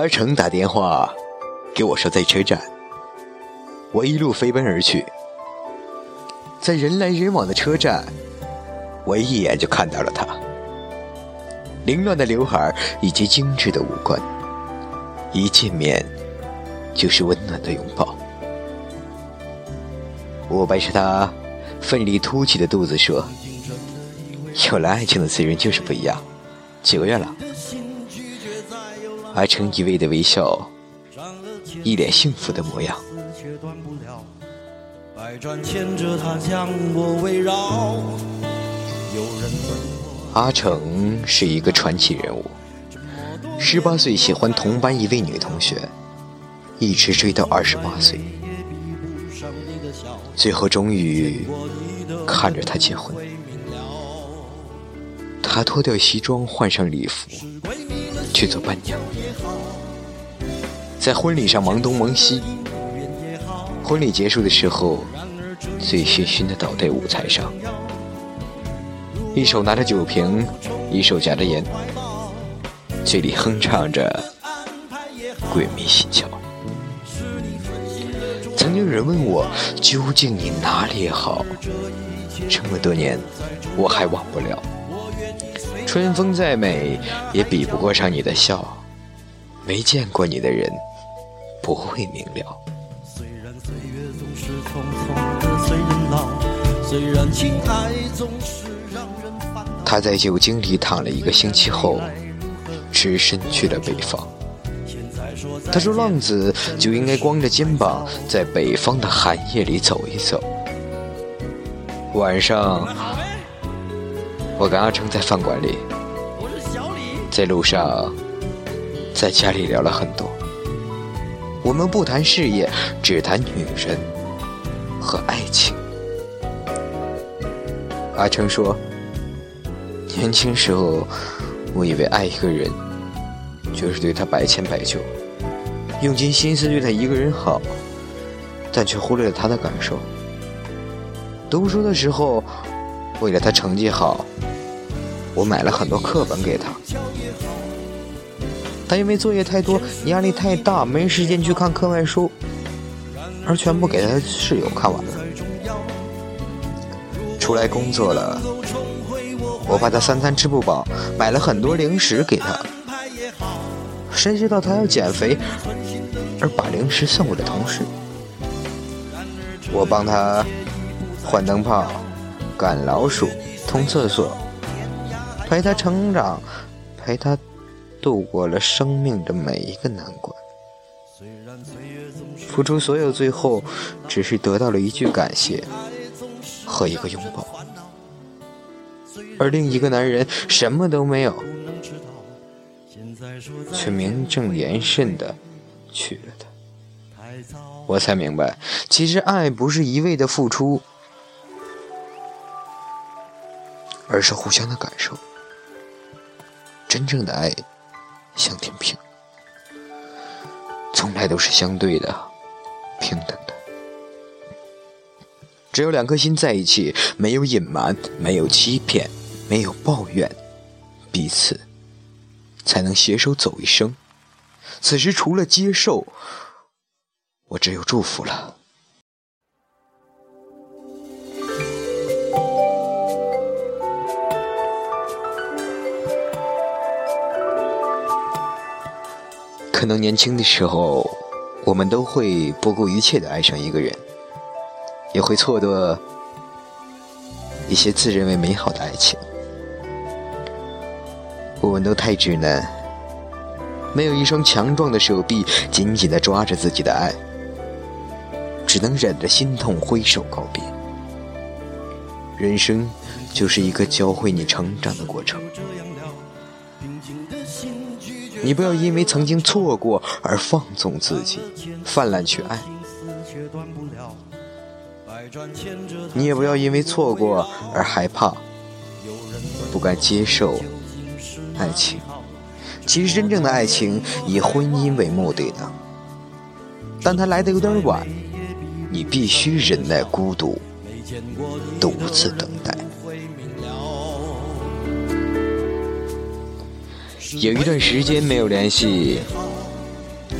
阿成打电话给我说在车站，我一路飞奔而去，在人来人往的车站，我一眼就看到了他，凌乱的刘海以及精致的五官，一见面就是温暖的拥抱。我掰着他奋力凸起的肚子说：“有了爱情的滋润就是不一样。”几个月了？阿成一味的微笑，一脸幸福的模样。阿成是一个传奇人物，十八岁喜欢同班一位女同学，一直追到二十八岁，最后终于看着她结婚。他脱掉西装，换上礼服，去做伴娘。在婚礼上忙东忙西，婚礼结束的时候，醉醺醺的倒在舞台上，一手拿着酒瓶，一手夹着烟，嘴里哼唱着《鬼迷心窍》。曾经有人问我，究竟你哪里好？这么多年，我还忘不了。春风再美，也比不过上你的笑。没见过你的人，不会明了。他在酒精里躺了一个星期后，只身去了北方。他说：“浪子就应该光着肩膀，在北方的寒夜里走一走。”晚上。我跟阿成在饭馆里，在路上，在家里聊了很多。我们不谈事业，只谈女人和爱情。阿成说：“年轻时候，我以为爱一个人，就是对他百千百就，用尽心思对他一个人好，但却忽略了他的感受。读书的时候，为了他成绩好。”我买了很多课本给他，他因为作业太多、压力太大，没时间去看课外书，而全部给他室友看完了。出来工作了，我怕他三餐吃不饱，买了很多零食给他。谁知道他要减肥，而把零食送给了同事。我帮他换灯泡、赶老鼠、通厕所。陪他成长，陪他度过了生命的每一个难关，付出所有，最后只是得到了一句感谢和一个拥抱。而另一个男人什么都没有，却名正言顺的娶了她。我才明白，其实爱不是一味的付出，而是互相的感受。真正的爱，像天平，从来都是相对的、平等的。只有两颗心在一起，没有隐瞒，没有欺骗，没有抱怨，彼此才能携手走一生。此时，除了接受，我只有祝福了。可能年轻的时候，我们都会不顾一切的爱上一个人，也会错得一些自认为美好的爱情。我们都太稚嫩，没有一双强壮的手臂紧紧的抓着自己的爱，只能忍着心痛挥手告别。人生就是一个教会你成长的过程。你不要因为曾经错过而放纵自己，泛滥去爱；你也不要因为错过而害怕，不敢接受爱情。其实真正的爱情以婚姻为目的的，但它来的有点晚，你必须忍耐孤独，独自等待。有一段时间没有联系，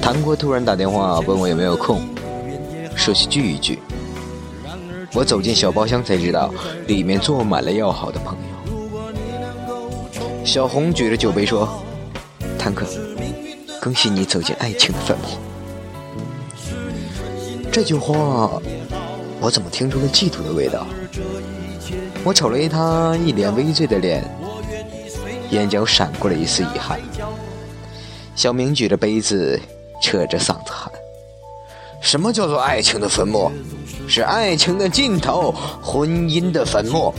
谭国突然打电话问我有没有空，说去聚一聚。我走进小包厢才知道，里面坐满了要好的朋友。小红举着酒杯说：“谭哥，恭喜你走进爱情的坟墓。”这句话，我怎么听出了嫉妒的味道？我瞅了一他一脸微醉的脸，眼角闪过了一丝遗憾。小明举着杯子，扯着嗓子喊：“什么叫做爱情的坟墓？是爱情的尽头，婚姻的坟墓。”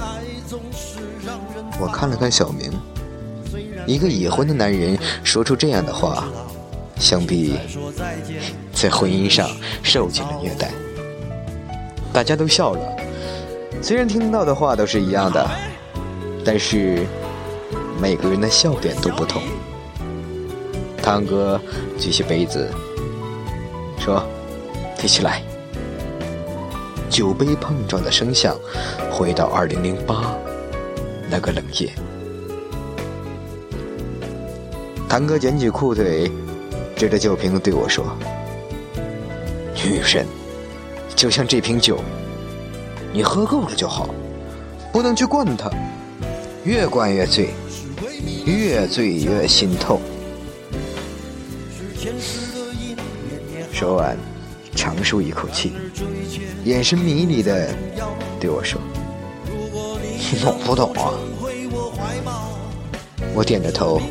我看了看小明，一个已婚的男人说出这样的话，想必在婚姻上受尽了虐待。大家都笑了。虽然听到的话都是一样的，但是每个人的笑点都不同。汤哥举起杯子，说：“提起来。”酒杯碰撞的声响，回到二零零八那个冷夜。堂哥捡起裤腿，指着酒瓶对我说：“女人就像这瓶酒。”你喝够了就好，不能去灌它，越灌越醉，越醉越心痛。说完，长舒一口气，眼神迷离的对我说：“你懂不懂啊？”我点着头，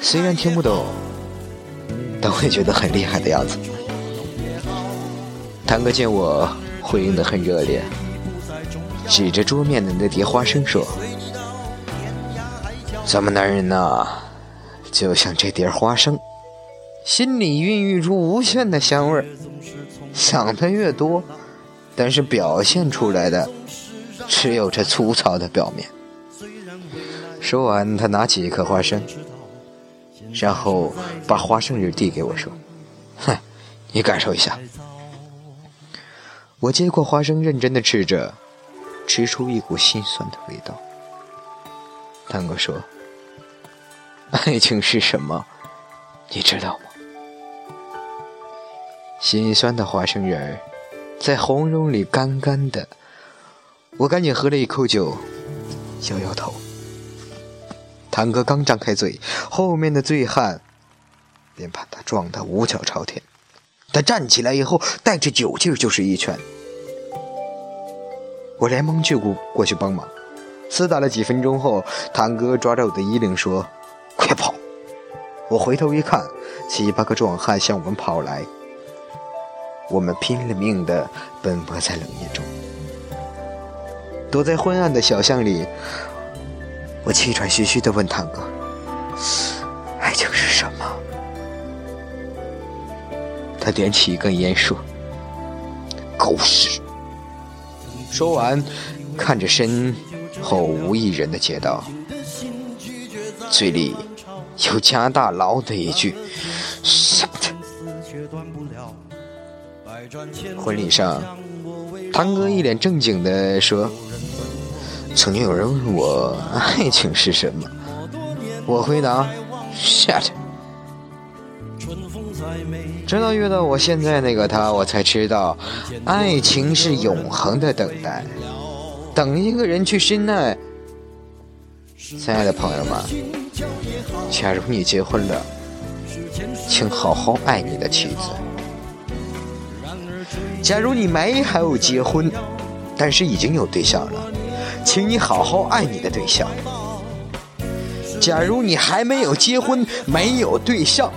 虽然听不懂，但会觉得很厉害的样子。堂哥见我。回应的很热烈，指着桌面的那碟花生说：“咱们男人呐，就像这碟花生，心里孕育出无限的香味儿，想的越多，但是表现出来的只有这粗糙的表面。”说完，他拿起一颗花生，然后把花生仁递给我说：“哼，你感受一下。”我接过花生，认真的吃着，吃出一股心酸的味道。探哥说：“ 爱情是什么？你知道吗？”心酸的花生仁儿，在红绒里干干的。我赶紧喝了一口酒，摇摇头。堂哥刚张开嘴，后面的醉汉便把他撞得五脚朝天。他站起来以后，带着酒劲儿就是一拳。我连忙去过过去帮忙，厮打了几分钟后，堂哥抓着我的衣领说：“！”我回头一看，七八个壮汉向我们跑来。我们拼了命的奔波在冷夜中，躲在昏暗的小巷里。我气喘吁吁的问堂哥：“爱情是什么？”他点起一根烟说：“狗屎！”说完，看着身后无一人的街道，嘴里又加大牢的一句：“傻的。”婚礼上，堂哥一脸正经地说：“曾经有人问我爱情是什么，我回答：shut。”直到遇到我现在那个他，我才知道，爱情是永恒的等待，等一个人去深爱。亲爱的朋友们，假如你结婚了，请好好爱你的妻子；假如你没还有结婚，但是已经有对象了，请你好好爱你的对象；假如你还没有结婚，没有对象。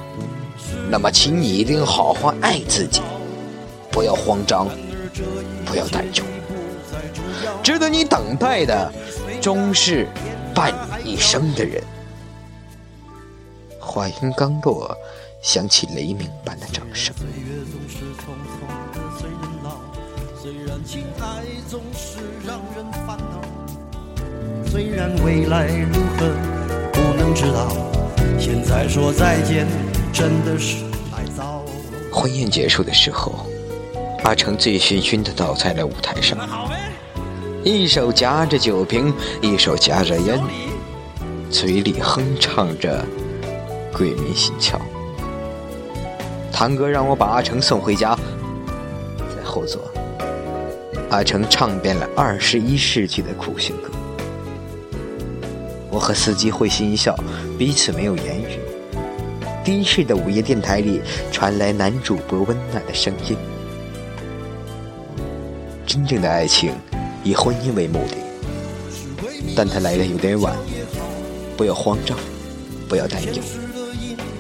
那么，请你一定好好爱自己，不要慌张，不要担忧。值得你等待的，终是伴你一生的人。话音刚落，响起雷鸣般的掌声。虽然未来如何不能知道，现在说再见。真的是太早。婚宴结束的时候，阿成醉醺醺的倒在了舞台上，一手夹着酒瓶，一手夹着烟，嘴里哼唱着《鬼迷心窍》。堂哥让我把阿成送回家，在后座，阿成唱遍了二十一世纪的苦情歌。我和司机会心一笑，彼此没有言语。的士的午夜电台里传来男主播温暖的声音：“真正的爱情以婚姻为目的，但它来的有点晚。不要慌张，不要担忧，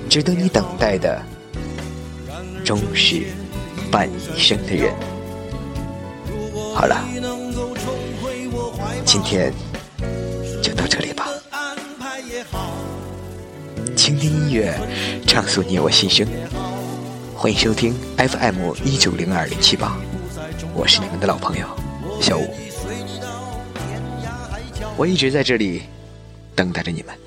值得你等待的，终是伴一生的人。”好了，今天就到这里吧。倾听音乐，畅诉你我心声。欢迎收听 FM 一九零二零七八，我是你们的老朋友小五，我一直在这里等待着你们。